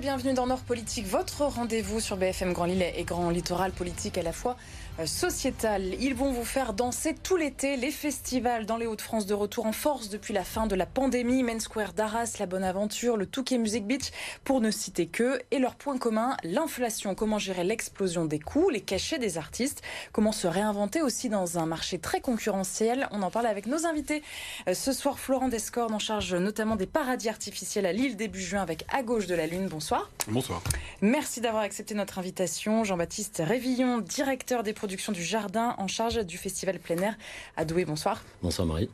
bienvenue dans Nord Politique, votre rendez-vous sur BFM Grand Lille et Grand Littoral politique à la fois euh, sociétal. Ils vont vous faire danser tout l'été les festivals dans les Hauts-de-France de retour en force depuis la fin de la pandémie. Main Square d'Arras, La Bonne Aventure, le Touquet Music Beach, pour ne citer que. Et leur point commun, l'inflation. Comment gérer l'explosion des coûts, les cachets des artistes, comment se réinventer aussi dans un marché très concurrentiel? On en parle avec nos invités. Euh, ce soir, Florent Descordes en charge notamment des paradis artificiels à Lille début juin avec À gauche de la Lune. Bonsoir. Bonsoir. Merci d'avoir accepté notre invitation. Jean-Baptiste Révillon, directeur des produits du Jardin en charge du festival plein air à Douai. Bonsoir. Bonsoir Marie.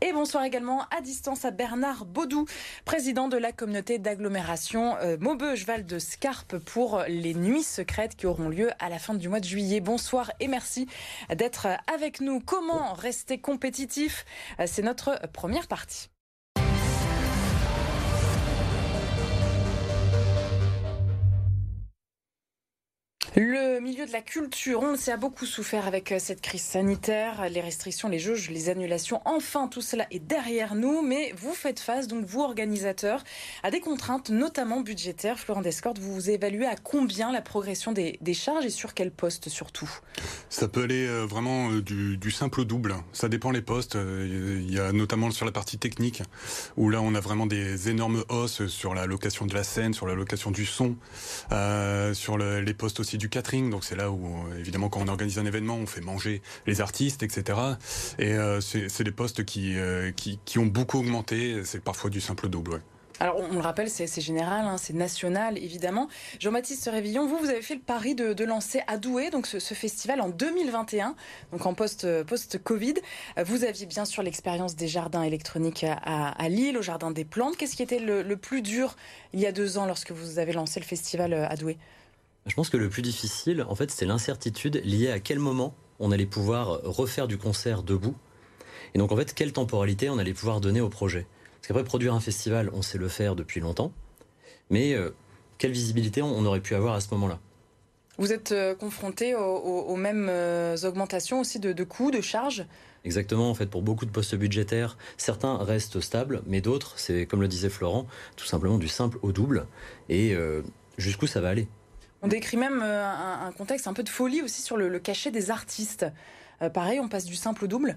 Et bonsoir également à distance à Bernard Baudou, président de la communauté d'agglomération euh, Maubeuge-Val de Scarpe pour les nuits secrètes qui auront lieu à la fin du mois de juillet. Bonsoir et merci d'être avec nous. Comment rester compétitif? Euh, C'est notre première partie. Le milieu de la culture, on le sait, a beaucoup souffert avec euh, cette crise sanitaire, les restrictions, les jauges, les annulations. Enfin, tout cela est derrière nous, mais vous faites face, donc vous organisateurs, à des contraintes, notamment budgétaires. Florent Descordes, vous vous évaluez à combien la progression des, charges et sur quel poste surtout? Ça peut aller euh, vraiment euh, du, simple au double. Ça dépend les postes. Il y a notamment sur la partie technique, où là on a vraiment des énormes hausses sur la location de la scène, sur la location du son, sur les postes aussi du du catering, donc c'est là où euh, évidemment quand on organise un événement, on fait manger les artistes, etc. Et euh, c'est des postes qui, euh, qui, qui, ont beaucoup augmenté. C'est parfois du simple double. Alors, on, le rappelle, c'est général, hein, c'est national, évidemment. Jean-Baptiste Révillon, vous, vous avez fait le pari de, lancer à Douai, donc ce, festival en 2021, donc en post-Covid. vous aviez bien sûr l'expérience des jardins électroniques à, Lille, au Jardin des Plantes. Qu'est-ce qui était le, le, plus dur il y a deux ans lorsque vous avez lancé le festival à Douai? Je pense que le plus difficile, en fait, c'est l'incertitude liée à quel moment on allait pouvoir refaire du concert debout. Et donc, en fait, quelle temporalité on allait pouvoir donner au projet. Parce qu'après, produire un festival, on sait le faire depuis longtemps. Mais euh, quelle visibilité on aurait pu avoir à ce moment-là? Vous êtes euh, confronté aux, mêmes euh, augmentations aussi de, coûts, de charges? Exactement, en fait, pour beaucoup de postes budgétaires, certains restent stables, mais d'autres, c'est comme le disait Florent, tout simplement du simple au double. Et jusqu'où ça va aller? On décrit même euh, un, contexte un peu de folie aussi sur le, cachet des artistes. Euh, pareil, on passe du simple au double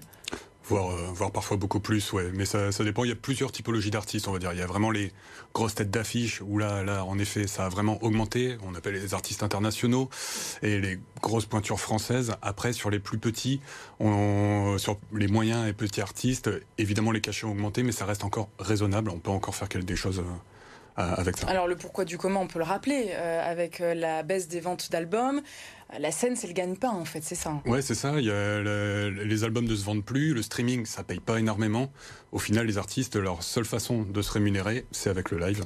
Voire, euh, parfois beaucoup plus, ouais. Mais ça, dépend. Il y a plusieurs typologies d'artistes, on va dire. Il y a vraiment les grosses têtes d'affiches où là, là, en effet, ça a vraiment augmenté. On appelle les artistes internationaux et les grosses pointures françaises. Après, sur les plus petits, sur les moyens et petits artistes, évidemment, les cachets ont augmenté, mais ça reste encore raisonnable. On peut encore faire des choses avec ça. Alors le pourquoi du comment, on peut le rappeler, euh, avec euh, la baisse des ventes d'albums. La scène, c'est le gagne-pain, en fait, c'est ça. Hein. Ouais, c'est ça. Il y a les albums ne se vendent plus, le streaming, ça paye pas énormément. Au final, les artistes, leur seule façon de se rémunérer, c'est avec le live.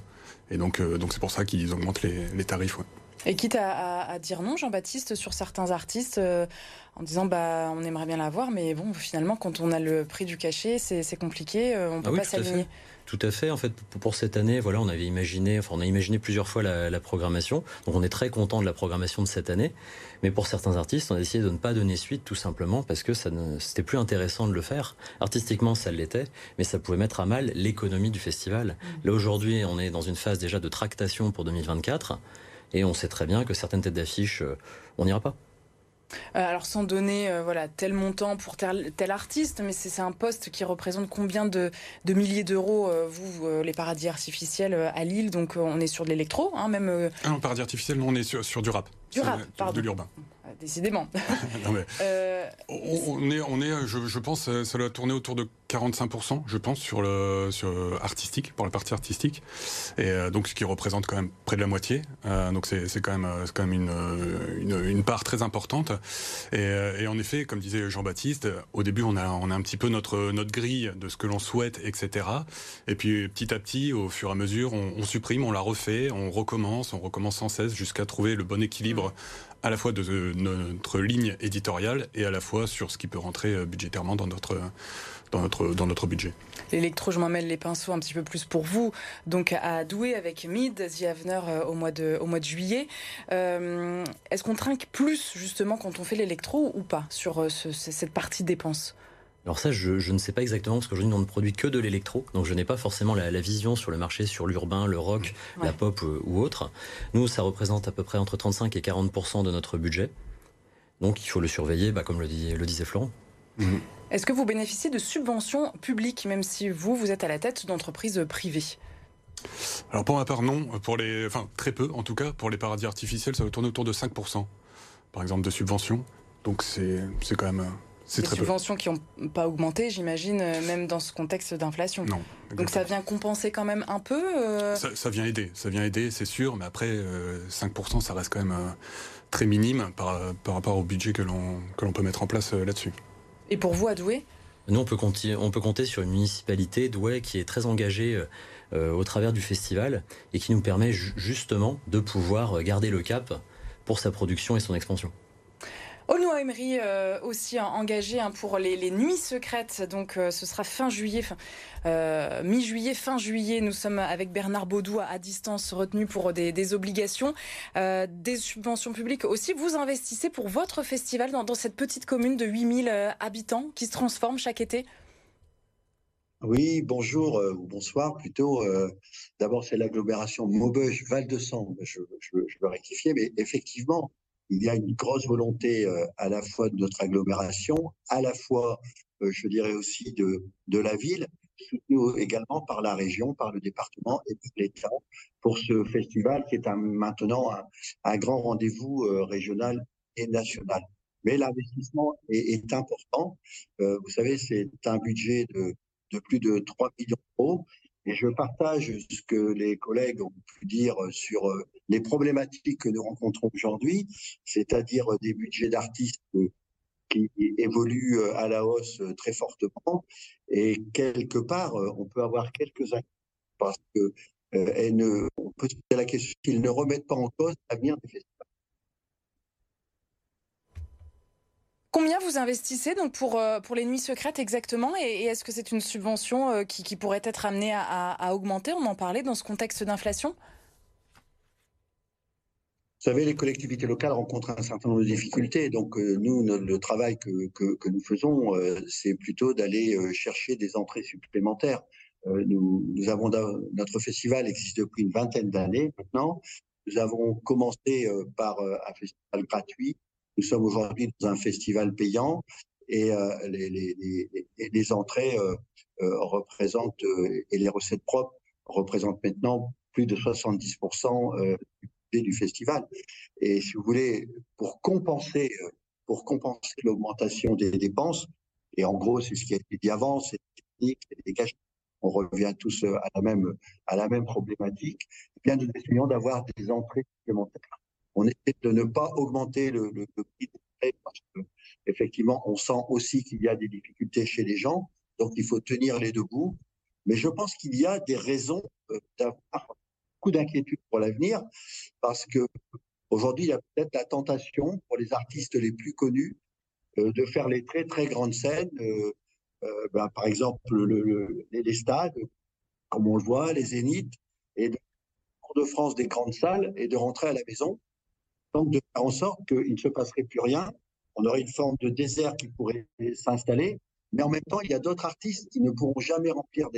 Et donc, euh, donc c'est pour ça qu'ils augmentent les, tarifs. Et quitte à, dire non, Jean-Baptiste, sur certains artistes, en disant bah on aimerait bien l'avoir, mais bon, finalement, quand on a le prix du cachet, c'est compliqué, on ne peut ah pas s'aligner. Tout à fait. En fait, pour cette année, voilà, on avait imaginé, enfin, on a imaginé plusieurs fois la, programmation. Donc, on est très content de la programmation de cette année. Mais pour certains artistes, on a décidé de ne pas donner suite, tout simplement parce que ça ne, c'était plus intéressant de le faire. Artistiquement, ça l'était, mais ça pouvait mettre à mal l'économie du festival. Mmh. Là, aujourd'hui, on est dans une phase déjà de tractation pour 2024. Et on sait très bien que certaines têtes d'affiche, euh, on n'ira pas. Euh, alors sans donner euh, voilà tel montant pour tel, artiste, mais c'est un poste qui représente combien de, milliers d'euros euh, vous les paradis artificiels à Lille Donc on est sur de l'électro, hein, même. Ah non, paradis artificiel, non, on est sur, sur du rap. Du rap, pardon. De l'urbain décidément. Euh, on, est, on est, je, pense, ça doit tourner autour de 45%, je pense, sur le sur artistique, pour la partie artistique, et euh, donc ce qui représente quand même près de la moitié. Euh, donc c'est quand même quand même une, une, part très importante. Et, en effet, comme disait Jean-Baptiste, au début on a on a un petit peu notre notre grille de ce que l'on souhaite, etc. Et puis petit à petit, au fur et à mesure, on, on supprime, on la refait, on recommence, on recommence sans cesse jusqu'à trouver le bon équilibre à la fois de, notre ligne éditoriale et à la fois sur ce qui peut rentrer euh, budgétairement dans notre, dans notre, dans notre budget. L'électro, je m'emmène les pinceaux un petit peu plus pour vous. Donc à Douai avec Mid, The Avener euh, au mois de, au mois de juillet. Euh, est-ce qu'on trinque plus justement quand on fait l'électro ou pas sur cette partie dépenses? Alors ça, je, ne sais pas exactement, parce qu'aujourd'hui, on ne produit que de l'électro, donc je n'ai pas forcément la, vision sur le marché, sur l'urbain, le rock, la pop ou autre. Nous, ça représente à peu près entre 35 et 40% de notre budget. Donc il faut le surveiller, bah, comme le, le disait Florent. Mhm. Est-ce que vous bénéficiez de subventions publiques, même si vous, vous êtes à la tête d'entreprises privées? Alors pour ma part non, pour les, enfin très peu en tout cas, pour les paradis artificiels ça va tourner autour de 5% par exemple de subventions, donc c'est quand même c'est des subventions qui n'ont pas augmenté, j'imagine, euh, même dans ce contexte d'inflation. Non. Donc ça vient compenser quand même un peu euh ça, vient aider, ça vient aider, c'est sûr, mais après, 5%, euh, ça reste quand même très minime par, par rapport au budget que l'on peut mettre en place là-dessus. Et pour vous, à Douai Nous, on peut, compter, on peut compter sur une municipalité, Douai, qui est très engagée au travers du festival et qui nous permet justement de pouvoir garder le cap pour sa production et son expansion. Aulnoy Emery euh, aussi engagé hein, pour les, nuits secrètes. Donc euh, ce sera fin juillet, euh, mi-juillet, fin juillet. Nous sommes avec Bernard Baudou à, distance retenu pour des, obligations, des subventions publiques aussi. Vous investissez pour votre festival dans, cette petite commune de 8000 habitants qui se transforme chaque été oui, bonjour ou bonsoir plutôt. D'abord, c'est l'agglomération Maubeuge-Val-de-Sang. Je, je, veux rectifier, mais effectivement, il y a une grosse volonté euh, à la fois de notre agglomération, à la fois, euh, je dirais aussi, de, de la ville, soutenue également par la région, par le département et par l'État pour ce festival qui est maintenant un, grand rendez-vous euh, régional et national. Mais l'investissement est, important. vous savez, c'est un budget de, de plus de 3 millions d'euros et je partage ce que les collègues ont pu dire sur euh, les problématiques que nous rencontrons aujourd'hui, c'est-à-dire des budgets d'artistes qui évoluent euh, à la hausse euh, très fortement. Et quelque part, on peut avoir quelques inquiétudes parce que ne, peut se poser la question qu'ils ne remettent pas en cause l'avenir des festivals. Combien vous investissez donc pour, euh, pour les nuits secrètes exactement Et, est-ce que c'est une subvention euh, qui, pourrait être amenée à, augmenter? On en parlait dans ce contexte d'inflation vous savez, les collectivités locales rencontrent un certain nombre de difficultés. Donc, euh, nous, le, travail que, nous faisons, c'est plutôt d'aller chercher des entrées supplémentaires. nous, notre festival existe depuis une vingtaine d'années maintenant. Nous avons commencé par un festival gratuit nous sommes aujourd'hui dans un festival payant et euh, les, les, les, entrées euh, euh, représentent et les recettes propres représentent maintenant plus de 70% du du festival. Et si vous voulez, pour compenser, pour compenser l'augmentation des dépenses, et en gros, c'est ce qui a été dit avant, c'est technique, des on revient tous à la même, à la même problématique, eh bien, nous essayons d'avoir des entrées supplémentaires on essaie de ne pas augmenter le, prix des parce que effectivement, on sent aussi qu'il y a des difficultés chez les gens, donc il faut tenir les deux bouts. Mais je pense qu'il y a des raisons euh, d'avoir beaucoup d'inquiétude pour l'avenir, parce que aujourd'hui, il y a peut-être la tentation pour les artistes les plus connus euh, de faire les très très grandes scènes, euh, ben, par exemple les, stades, comme on le voit, les zéniths, et de, de France des grandes salles, et de rentrer à la maison donc de faire en sorte qu'il ne se passerait plus rien. On aurait une forme de désert qui pourrait s'installer, mais en même temps, il y a d'autres artistes qui ne pourront jamais remplir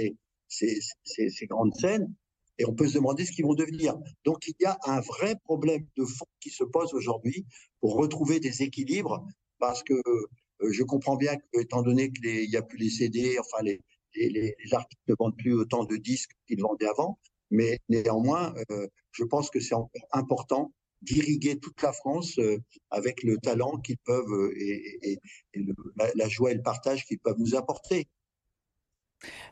ces, grandes scènes, et on peut se demander ce qu'ils vont devenir. Donc il y a un vrai problème de fond qui se pose aujourd'hui pour retrouver des équilibres, parce que euh, je comprends bien que, étant donné qu'il n'y a plus les CD, enfin les, artistes ne vendent plus autant de disques qu'ils vendaient avant, mais néanmoins, euh, je pense que c'est encore important d'irriguer toute la France euh, avec le talent qu'ils peuvent euh, et, la, joie et le partage qu'ils peuvent nous apporter.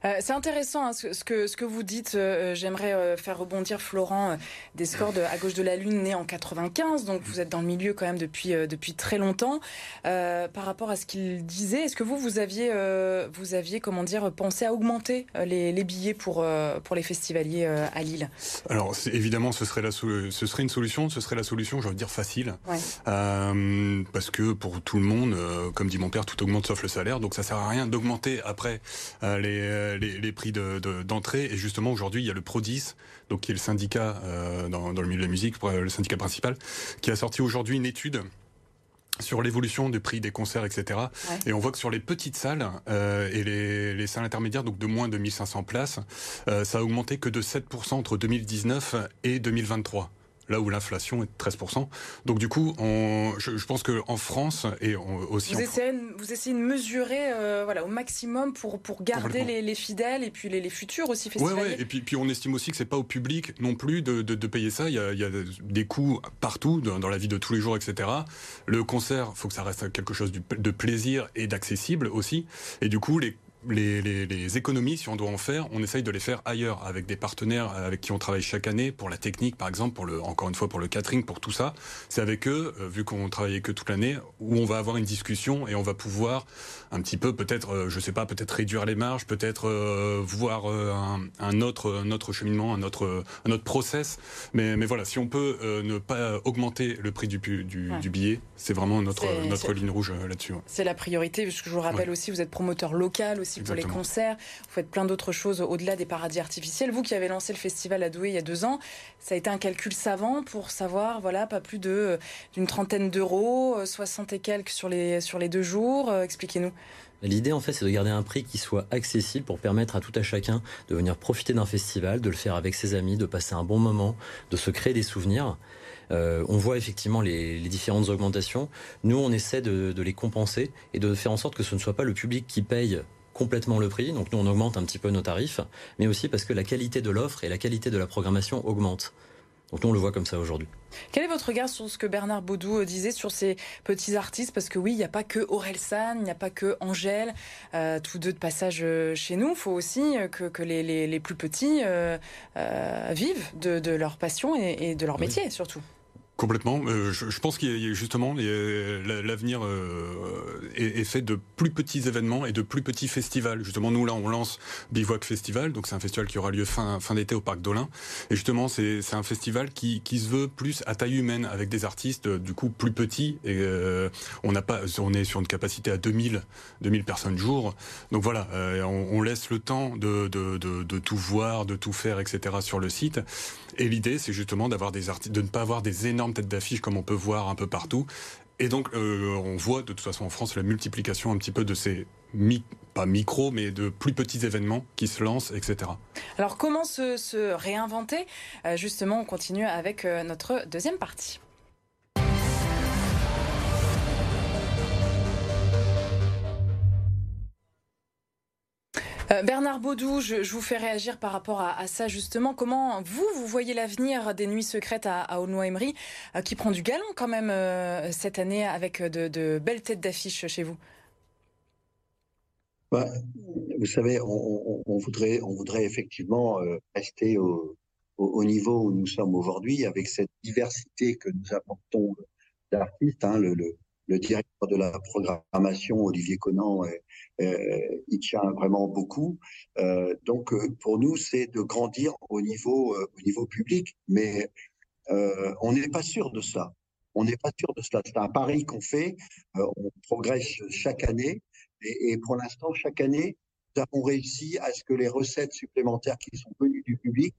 Euh, c'est intéressant hein, ce, que, ce que vous dites. Euh, j'aimerais euh, faire rebondir Florent des scores de À gauche de la Lune, né en 95. Donc vous êtes dans le milieu quand même depuis, depuis très longtemps. par rapport à ce qu'il disait, est-ce que vous, vous aviez, vous aviez comment dire, pensé à augmenter les, les billets pour, pour les festivaliers à Lille? Alors évidemment, ce serait, la, ce serait une solution. Ce serait la solution, je veux dire, facile. parce que pour tout le monde, comme dit mon père, tout augmente sauf le salaire. Donc ça sert à rien d'augmenter après les euh, les, prix d'entrée. et justement, aujourd'hui, il y a le Prodis, donc qui est le syndicat euh, dans, le milieu de la musique, le syndicat principal, qui a sorti aujourd'hui une étude sur l'évolution du prix des concerts, etc. Et on voit que sur les petites salles euh, et les, les, salles intermédiaires, donc de moins de 1500 places, euh, ça a augmenté que de 7% entre 2019 et 2023 là où l'inflation est de 13%. Donc du coup, on, je, je, pense qu'en France et aussi... Vous, essayez, vous essayez de mesurer euh, voilà, au maximum pour, pour garder les, les, fidèles et puis les, les futurs aussi festivaliers. Oui, ouais. et puis, puis on estime aussi que c'est pas au public non plus de, de, de, payer ça. Il y, a, il y a des coûts partout dans, dans, la vie de tous les jours, etc. Le concert, il faut que ça reste quelque chose de plaisir et d'accessible aussi. Et du coup, les les, les, les, économies, si on doit en faire, on essaye de les faire ailleurs, avec des partenaires avec qui on travaille chaque année, pour la technique par exemple, pour le, encore une fois pour le catering, pour tout ça. C'est avec eux, euh, vu qu'on travaillait que toute l'année, où on va avoir une discussion et on va pouvoir un petit peu peut-être, euh, je sais pas, peut-être réduire les marges, peut-être euh, voir euh, un, un, autre, un autre cheminement, un autre, un autre process. Mais, mais voilà, si on peut euh, ne pas augmenter le prix du, du, ouais. du billet, c'est vraiment notre, notre ligne rouge euh, là-dessus. Ouais. C'est la priorité, puisque je vous rappelle ouais. aussi, vous êtes promoteur local aussi Exactement. pour les concerts. Vous faites plein d'autres choses au-delà des paradis artificiels. Vous qui avez lancé le festival à Douai il y a deux ans, ça a été un calcul savant pour savoir, voilà, pas plus de d'une trentaine d'euros, 60 et quelques sur les sur les deux jours. Expliquez-nous. L'idée, en fait, c'est de garder un prix qui soit accessible pour permettre à tout à chacun de venir profiter d'un festival, de le faire avec ses amis, de passer un bon moment, de se créer des souvenirs. Euh, on voit effectivement les, les, différentes augmentations. Nous, on essaie de, de les compenser et de faire en sorte que ce ne soit pas le public qui paye complètement le prix. Donc nous, on augmente un petit peu nos tarifs, mais aussi parce que la qualité de l'offre et la qualité de la programmation augmentent. Donc nous, on le voit comme ça aujourd'hui. Quel est votre regard sur ce que Bernard Baudou disait sur ces petits artistes? Parce que oui, il n'y a pas que Aurel San, il n'y a pas que Angèle, euh, tous deux de passage chez nous. Il faut aussi que, que les, les, les, plus petits euh, euh, vivent de, de, leur passion et, et de leur métier oui. surtout. Complètement. Euh, je, pense qu'il y a justement l'avenir est, fait de plus petits événements et de plus petits festivals. Justement, nous là, on lance Bivouac Festival, donc c'est un festival qui aura lieu fin fin d'été au parc d'Olin. Et justement, c'est un festival qui, qui se veut plus à taille humaine, avec des artistes euh, du coup plus petits. Et euh, on n'a pas, on est sur une capacité à 2000 2000 personnes jour. Donc voilà, on, on, laisse le temps de, de, de, de tout voir, de tout faire, etc. sur le site. Et l'idée, c'est justement d'avoir des de ne pas avoir des énormes têtes d'affiche comme on peut voir un peu partout. Et donc, euh, on voit de toute façon en France la multiplication un petit peu de ces pas micro, mais de plus petits événements qui se lancent, etc. Alors, comment se, se réinventer? Euh, Justement, on continue avec euh, notre deuxième partie. Euh, Bernard Baudou, je, vous fais réagir par rapport à, ça justement. Comment vous, vous voyez l'avenir des nuits secrètes à, à Aulnoy-Emery, euh, qui prend du galon quand même euh, cette année avec de, belles têtes d'affiche chez vous? Bah, Vous savez, on, voudrait, effectivement rester au, au, au, niveau où nous sommes aujourd'hui, avec cette diversité que nous apportons d'artistes. Hein, le, le directeur de la programmation, Olivier Conan, euh, il tient vraiment beaucoup. Euh, donc, pour nous, c'est de grandir au niveau, euh, public, mais euh, on n'est pas sûr de cela. On n'est pas sûr de cela. C'est un pari qu'on fait. Euh, on progresse chaque année, et, pour l'instant, chaque année, nous avons réussi à ce que les recettes supplémentaires qui sont venues du public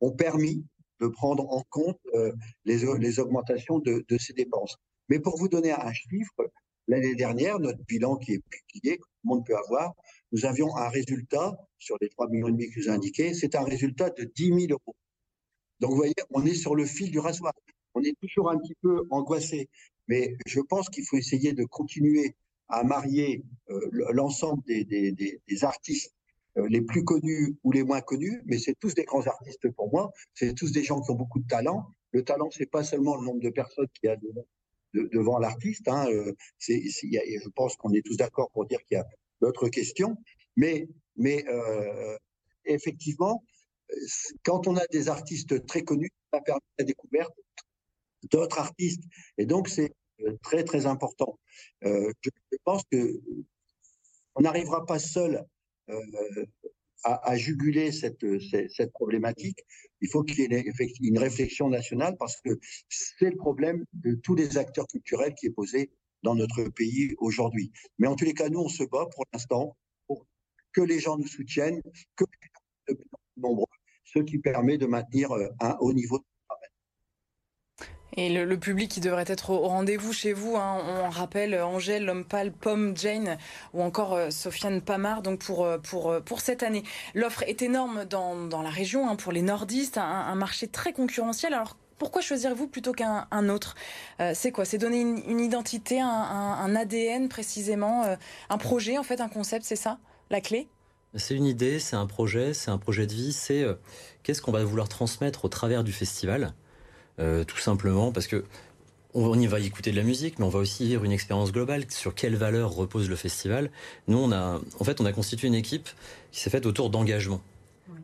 ont permis de prendre en compte euh, les, augmentations de ces dépenses. Mais pour vous donner un chiffre, l'année dernière, notre bilan qui est publié, que tout le monde peut avoir, nous avions un résultat sur les 3 millions que vous indiquez, c'est un résultat de 10 000 euros. Donc vous voyez, on est sur le fil du rasoir. On est toujours un petit peu angoissé, mais je pense qu'il faut essayer de continuer à marier euh, l'ensemble des, des, artistes euh, les plus connus ou les moins connus, mais c'est tous des grands artistes pour moi, c'est tous des gens qui ont beaucoup de talent. Le talent, c'est pas seulement le nombre de personnes qui a de, devant l'artiste. Hein, euh, c'est, je pense qu'on est tous d'accord pour dire qu'il y a d'autres questions. Mais, mais euh, effectivement, quand on a des artistes très connus, ça permet la découverte d'autres artistes. Et donc, c'est très, très important. Euh, je, je, pense que on n'arrivera pas seul euh, à, juguler cette, cette, problématique, il faut qu'il y ait une réflexion nationale parce que c'est le problème de tous les acteurs culturels qui est posé dans notre pays aujourd'hui. Mais en tous les cas, nous, on se bat pour l'instant pour que les gens nous soutiennent, que les gens plus nombreux, ce qui permet de maintenir un haut niveau de Et le, public qui devrait être au, rendez-vous chez vous, hein, on rappelle Angèle, L'Homme Pâle, Pomme, Jane ou encore Sofiane Pamar donc pour, pour, pour cette année. L'offre est énorme dans, dans la région hein, pour les nordistes, un, marché très concurrentiel. Alors pourquoi choisir-vous plutôt qu'un autre? Euh, C'est quoi? C'est donner une, identité, un, ADN précisément, euh, un projet en fait, un concept, c'est ça? La clé? C'est une idée, c'est un projet, c'est un projet de vie, c'est euh, qu'est-ce qu'on va vouloir transmettre au travers du festival, tout simplement parce que on y va écouter de la musique, mais on va aussi vivre une expérience globale sur quelles valeurs repose le festival. Nous, on a, en fait, on a constitué une équipe qui s'est faite autour d'engagement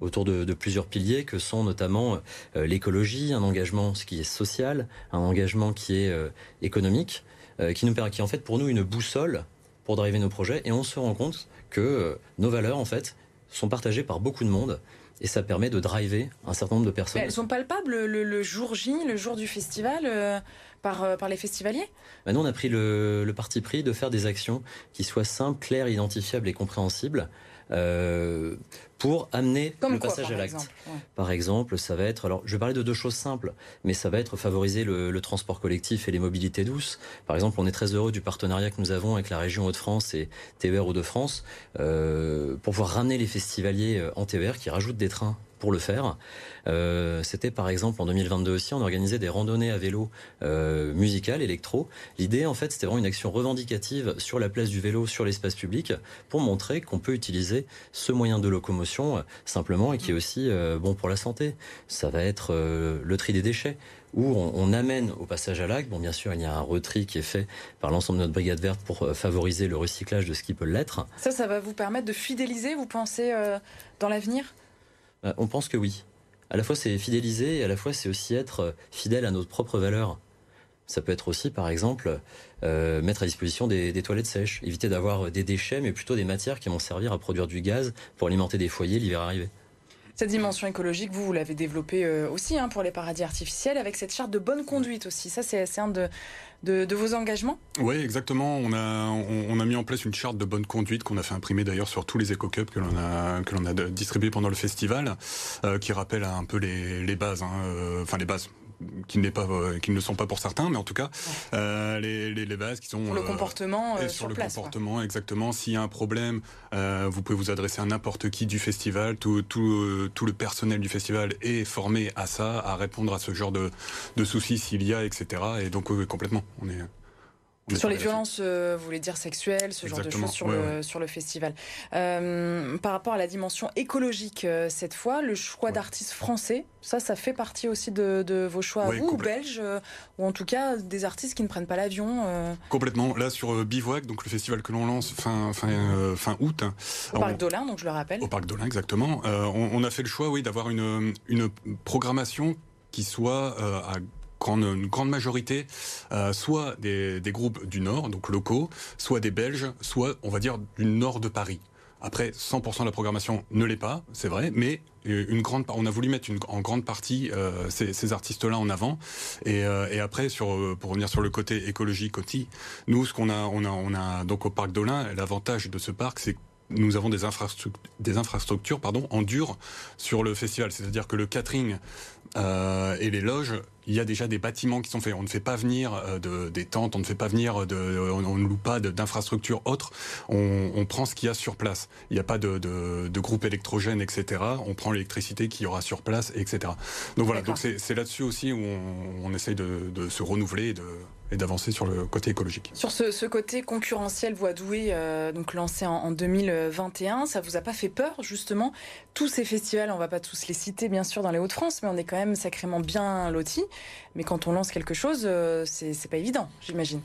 autour de, plusieurs piliers que sont notamment euh, l'écologie, un engagement qui est social, un engagement qui est euh, économique, euh, qui nous permet, qui est en fait pour nous une boussole pour driver nos projets. Et on se rend compte que nos valeurs en fait sont partagées par beaucoup de monde. Et ça permet de driver un certain nombre de personnes. elles sont palpables le, jour J, le jour du festival, par, par les festivaliers? Bah, Nous, on a pris le, le parti pris de faire des actions qui soient simples, claires, identifiables et compréhensibles. Euh, pour amener le passage à l'acte. Par exemple, ça va être, alors je vais parler de deux choses simples, mais ça va être favoriser le, transport collectif et les mobilités douces. Par exemple, on est très heureux du partenariat que nous avons avec la région Hauts-de-France et TER Hauts-de-France euh, pour pouvoir ramener les festivaliers euh, en TER qui rajoutent des trains pour le faire. Euh, C'était par exemple en 2022 aussi, on organisait des randonnées à vélo euh, musicales, électro. L'idée en fait c'était vraiment une action revendicative sur la place du vélo, sur l'espace public, pour montrer qu'on peut utiliser ce moyen de locomotion euh, simplement et qui est aussi bon pour la santé. Ça va être le tri des déchets où on, amène au passage à l'acte. Bon, bien sûr, il y a un retri qui est fait par l'ensemble de notre brigade verte pour favoriser le recyclage de ce qui peut l'être. Ça, ça va vous permettre de fidéliser, vous pensez, dans l'avenir? On pense que oui. À la fois c'est fidéliser et à la fois c'est aussi être euh, fidèle à notre propre valeur. Ça peut être aussi, par exemple, euh, mettre à disposition des, toilettes sèches, éviter d'avoir des déchets, mais plutôt des matières qui vont servir à produire du gaz pour alimenter des foyers l'hiver arrivé. Cette dimension écologique, vous, vous l'avez développée aussi hein, pour les paradis artificiels, avec cette charte de bonne conduite aussi. Ça, c'est un de, de, vos engagements Oui, exactement. On a, on, a mis en place une charte de bonne conduite qu'on a fait imprimer d'ailleurs sur tous les éco-cups que l'on a, que l'on a distribués pendant le festival, euh, qui rappelle un peu les, les bases, hein, euh, enfin les bases, qui, n'est pas, euh, qui ne sont pas pour certains, mais en tout cas, euh, les, les, les, bases qui sont... Sur le comportement et sur, le comportement, exactement. S'il y a un problème, euh, vous pouvez vous adresser à n'importe qui du festival. Tout, tout, tout, le personnel du festival est formé à ça, à répondre à ce genre de, de soucis s'il y a, etc. Et donc, oui, complètement. On est... Sur les violences, euh, vous voulez dire sexuelles, ce genre de choses sur, le, sur le festival. Euh, par rapport à la dimension écologique, euh, cette fois, le choix d'artistes français, ça, ça fait partie aussi de, de vos choix à vous, ou belges, ou en tout cas des artistes qui ne prennent pas l'avion Complètement. Là, sur Bivouac, donc le festival que l'on lance fin, fin, fin août. Au Parc d'Olin, donc je le rappelle. Au Parc d'Olin, exactement. On, on, a fait le choix, oui, d'avoir une, une programmation qui soit à une grande majorité, euh, soit des, groupes du Nord, donc locaux, soit des Belges, soit, on va dire, du Nord de Paris. Après, 100% de la programmation ne l'est pas, c'est vrai, mais une grande, on a voulu mettre en grande partie euh, ces, artistes-là en avant. Et, euh, après, euh, pour revenir sur le côté écologique aussi, nous, ce qu'on a, on a, on a donc au parc d'Olin, l'avantage de ce parc, c'est nous avons des infrastructures, pardon, en dur sur le festival. C'est-à-dire que le catering euh, et les loges, il y a déjà des bâtiments qui sont faits. On ne fait pas venir euh, de, des tentes, on ne fait pas venir de, on, ne loue pas d'infrastructures autres. On, on, prend ce qu'il y a sur place. Il n'y a pas de, de, de groupe électrogène, etc. On prend l'électricité qu'il y aura sur place, etc. Donc voilà. Donc c'est là-dessus aussi où on, on essaye de, de se renouveler et de et d'avancer sur le côté écologique. Sur ce, ce côté concurrentiel Voix douée, euh, donc lancé en, en, 2021, ça vous a pas fait peur justement? Tous ces festivals, on va pas tous les citer bien sûr dans les Hauts-de-France, mais on est quand même sacrément bien lotis. Mais quand on lance quelque chose, euh, c'est pas évident, j'imagine.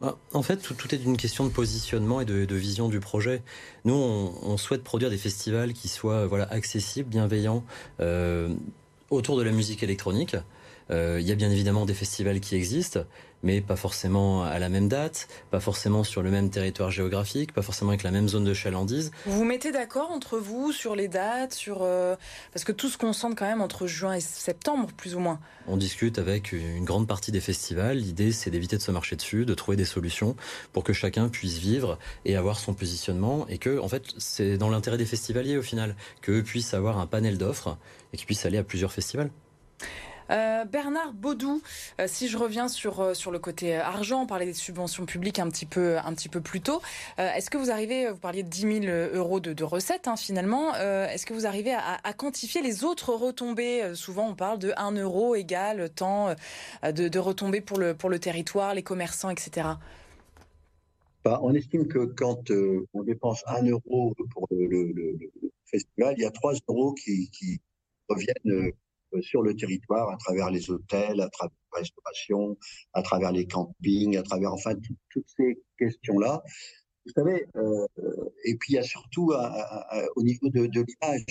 Bah, en fait, tout, tout, est une question de positionnement et de, de vision du projet. Nous, on, on, souhaite produire des festivals qui soient voilà accessibles, bienveillants, euh, autour de la musique électronique. Euh, il y a bien évidemment des festivals qui existent, mais pas forcément à la même date, pas forcément sur le même territoire géographique, pas forcément avec la même zone de chalandise. Vous vous mettez d'accord entre vous sur les dates, sur euh, parce que tout se concentre quand même entre juin et septembre, plus ou moins. On discute avec une grande partie des festivals. L'idée, c'est d'éviter de se marcher dessus, de trouver des solutions pour que chacun puisse vivre et avoir son positionnement, et que, en fait, c'est dans l'intérêt des festivaliers au final, qu'eux puissent avoir un panel d'offres et qu'ils puissent aller à plusieurs festivals. Euh, Bernard Baudou, euh, si je reviens sur, euh, sur le côté argent, on parlait des subventions publiques un petit peu, un petit peu plus tôt. est-ce que vous arrivez, vous parliez de 10 000 euros de, recettes hein, finalement, est-ce que vous arrivez à, quantifier les autres retombées? Souvent on parle de 1 euro égale tant de, de, retombées pour le, pour le territoire, les commerçants, etc. Bah, on estime que quand on dépense 1 euro pour le, festival, il y a 3 euros qui, reviennent sur le territoire à travers les hôtels, à travers la restauration, à travers les campings, à travers enfin toutes ces questions-là. Vous savez, euh, et puis il y a surtout au niveau de, l'image,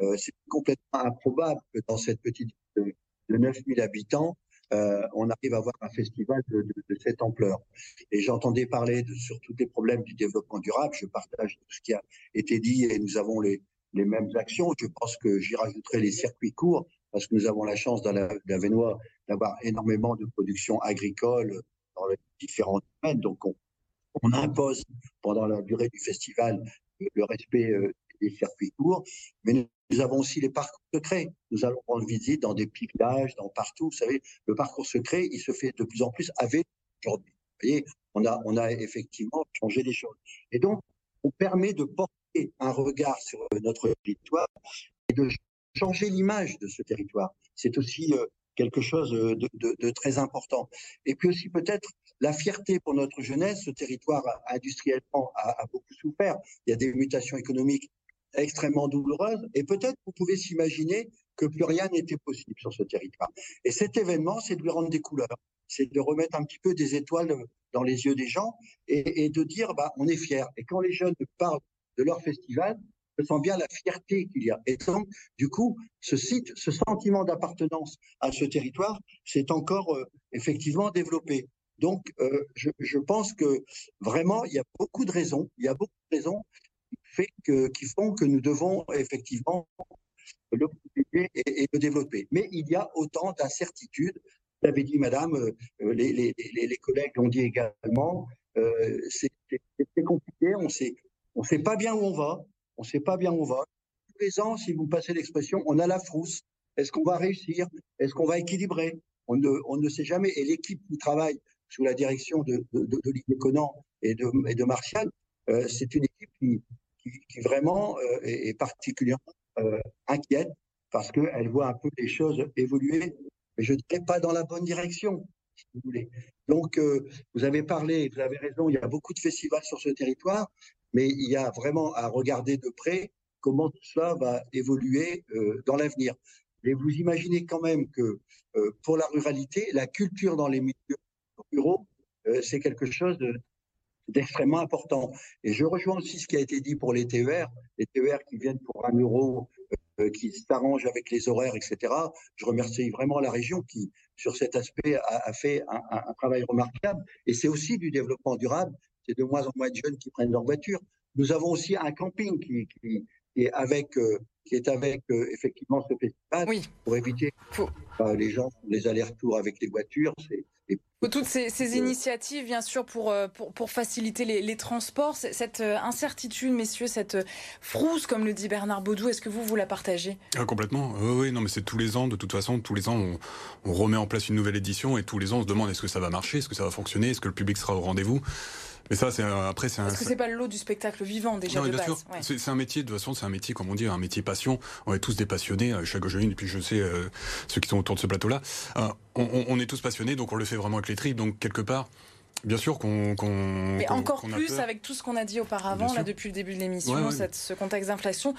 euh, c'est complètement improbable que dans cette petite ville de, 9000 habitants, on arrive à avoir un festival de, cette ampleur. Et j'entendais parler sur tous les problèmes du développement durable. Je partage tout ce qui a été dit et nous avons les, les mêmes actions. Je pense que j'y rajouterai les circuits courts parce que nous avons la chance dans la, Vénois d'avoir énormément de production agricole dans les différents domaines. Donc, on, impose pendant la durée du festival le respect euh, des circuits courts, mais nous avons aussi les parcours secrets. Nous allons rendre visite dans des petits villages, dans partout. Vous savez, le parcours secret, il se fait de plus en plus avec aujourd'hui. Vous voyez, on a, effectivement changé les choses. Et donc, on permet de porter un regard sur notre territoire et de changer l'image de ce territoire. C'est aussi euh, quelque chose euh, de, très important. Et puis aussi peut-être la fierté pour notre jeunesse. Ce territoire industriellement a, beaucoup souffert. Il y a des mutations économiques extrêmement douloureuses. Et peut-être vous pouvez s'imaginer que plus rien n'était possible sur ce territoire. Et cet événement, c'est de lui rendre des couleurs. C'est de remettre un petit peu des étoiles dans les yeux des gens et, de dire, bah, on est fiers. Et quand les jeunes parlent de leur festival, je sens bien la fierté qu'il y a. Et donc, du coup, ce site, ce sentiment d'appartenance à ce territoire s'est encore euh, effectivement développé. Donc, euh, je, pense que vraiment, il y a beaucoup de raisons, il y a beaucoup de raisons qui, font que nous devons effectivement le protéger et, le développer. Mais il y a autant d'incertitudes. Vous l'avez dit, madame, euh, les, les, collègues l'ont dit également, c'est compliqué, on sait, on sait pas bien où on va, on ne sait pas bien où on va. Tous les ans, si vous passez l'expression, on a la frousse. Est-ce qu'on va réussir? Est-ce qu'on va équilibrer? On ne, on ne sait jamais. Et l'équipe qui travaille sous la direction de, de, de, Conan et de, et de Martial, euh, c'est une équipe qui, vraiment euh, est, particulièrement euh, inquiète parce qu'elle voit un peu les choses évoluer, mais je ne dirais pas dans la bonne direction, si vous voulez. Donc, vous avez parlé, vous avez raison, il y a beaucoup de festivals sur ce territoire, mais il y a vraiment à regarder de près comment tout cela va évoluer euh, dans l'avenir. Et vous imaginez quand même que euh, pour la ruralité, la culture dans les milieux ruraux, euh, c'est quelque chose d'extrêmement important. Et je rejoins aussi ce qui a été dit pour les TER, les TER qui viennent pour un euro, qui s'arrangent avec les horaires, etc. Je remercie vraiment la région qui, sur cet aspect, a, fait un, un, travail remarquable. Et c'est aussi du développement durable c'est de moins en moins de jeunes qui prennent leur voiture. Nous avons aussi un camping qui, est avec, euh, qui est avec euh, effectivement ce festival pour éviter que les gens les allers-retours avec les voitures. C'est toutes ces, initiatives, bien sûr, pour, euh, pour, faciliter les, transports, cette incertitude, messieurs, cette frousse, comme le dit Bernard Baudou, est-ce que vous, vous la partagez? Ah, Complètement. Oui, oui, non, mais c'est tous les ans, de toute façon, tous les ans, on, on, remet en place une nouvelle édition et tous les ans, on se demande est-ce que ça va marcher, est-ce que ça va fonctionner, est-ce que le public sera au rendez-vous? Mais ça, c'est après, c'est un. Parce que c'est pas le lot du spectacle vivant déjà de base. C'est un métier de toute façon, c'est un métier, comme on dit, un métier passion. On est tous des passionnés. Euh, chaque et puis je sais euh, ceux qui sont autour de ce plateau-là. Euh, on, on, est tous passionnés, donc on le fait vraiment avec les tripes. Donc quelque part, Bien sûr qu'on. Mais encore plus avec tout ce qu'on a dit auparavant, là, depuis le début de l'émission, ce contexte d'inflation.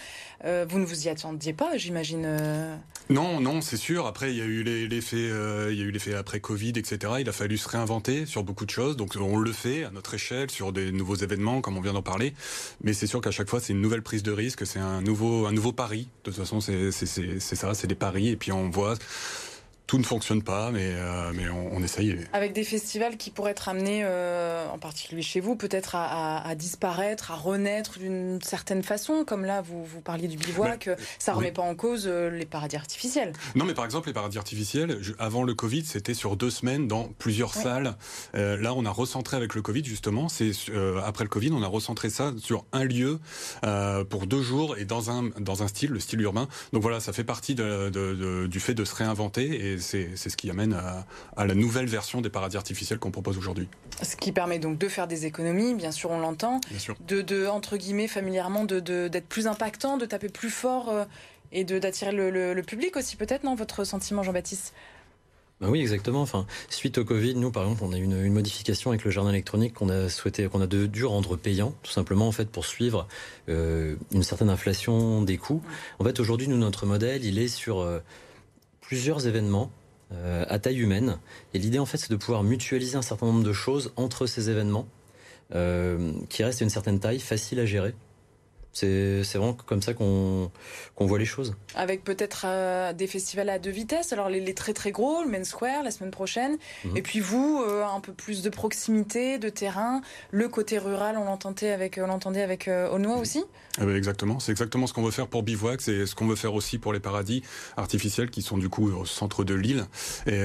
Euh, vous ne vous y attendiez pas, j'imagine euh Non, non, c'est sûr. Après, il y a eu l'effet euh, il y a eu l'effet après Covid, etc. Il a fallu se réinventer sur beaucoup de choses. Donc, on le fait à notre échelle, sur des nouveaux événements, comme on vient d'en parler. Mais c'est sûr qu'à chaque fois, c'est une nouvelle prise de risque, c'est un nouveau, un nouveau pari. De toute façon, c'est ça, c'est des paris. Et puis, on voit tout ne fonctionne pas, mais, euh, mais on, essaye. Avec des festivals qui pourraient être amenés, euh, en particulier chez vous, peut-être à, disparaître, à renaître d'une certaine façon, comme là, vous, vous parliez du bivouac, ça ne remet pas en cause euh, les paradis artificiels. Non, mais par exemple, les paradis artificiels, avant le Covid, c'était sur deux semaines dans plusieurs salles. là, on a recentré avec le Covid, justement, c'est après le Covid, on a recentré ça sur un lieu pour deux jours et dans un, dans un style, le style urbain. Donc voilà, ça fait partie de, du fait de se réinventer et ce qui amène à, la nouvelle version des paradis artificiels qu'on propose aujourd'hui. Ce qui permet donc de faire des économies, bien sûr, on l'entend, de, de, entre guillemets, familièrement, d'être de, plus impactant, de taper plus fort euh, et d'attirer le, le, public aussi, peut-être, non Votre sentiment, Jean-Baptiste? Bah oui, exactement. Enfin, suite au Covid, nous, par exemple, on a eu une, modification avec le jardin électronique qu'on a souhaité, qu'on a dû rendre payant, tout simplement, en fait, pour suivre euh, une certaine inflation des coûts. En fait, aujourd'hui, nous, notre modèle, il est sur euh, plusieurs événements euh, à taille humaine. Et l'idée, en fait, c'est de pouvoir mutualiser un certain nombre de choses entre ces événements, qui restent à une certaine taille, facile à gérer. C'est vraiment comme ça qu'on voit les choses. Avec peut-être euh, des festivals à deux vitesses, alors les, très très gros, le Main Square la semaine prochaine, mhm. et puis vous, euh, un peu plus de proximité, de terrain, le côté rural, on l'entendait avec, on l'entendait avec euh, aussi ah Exactement, c'est exactement ce qu'on veut faire pour Bivouac, c'est ce qu'on veut faire aussi pour les paradis artificiels qui sont du coup au centre de l'île. Et,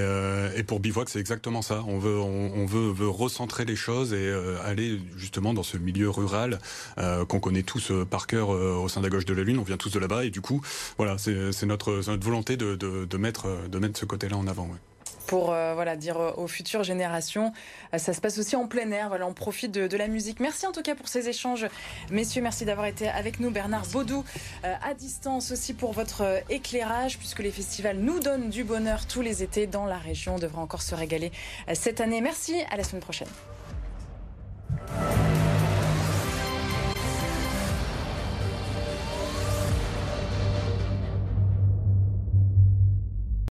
et, pour Bivouac, c'est exactement ça. On veut, on, veut, veut, recentrer les choses et aller justement dans ce milieu rural qu'on connaît tous par cœur euh, au sein de la gauche de la Lune. On vient tous de là-bas et du coup, voilà, c'est notre, volonté de, de, mettre, ce côté-là en avant. pour euh, voilà dire euh, aux futures générations. ça se passe aussi en plein air. Voilà, on profite de, la musique. Merci en tout cas pour ces échanges, messieurs. Merci d'avoir été avec nous, Bernard Baudou, à distance aussi pour votre éclairage, puisque les festivals nous donnent du bonheur tous les étés dans la région. On devra encore se régaler cette année. Merci. À la semaine prochaine.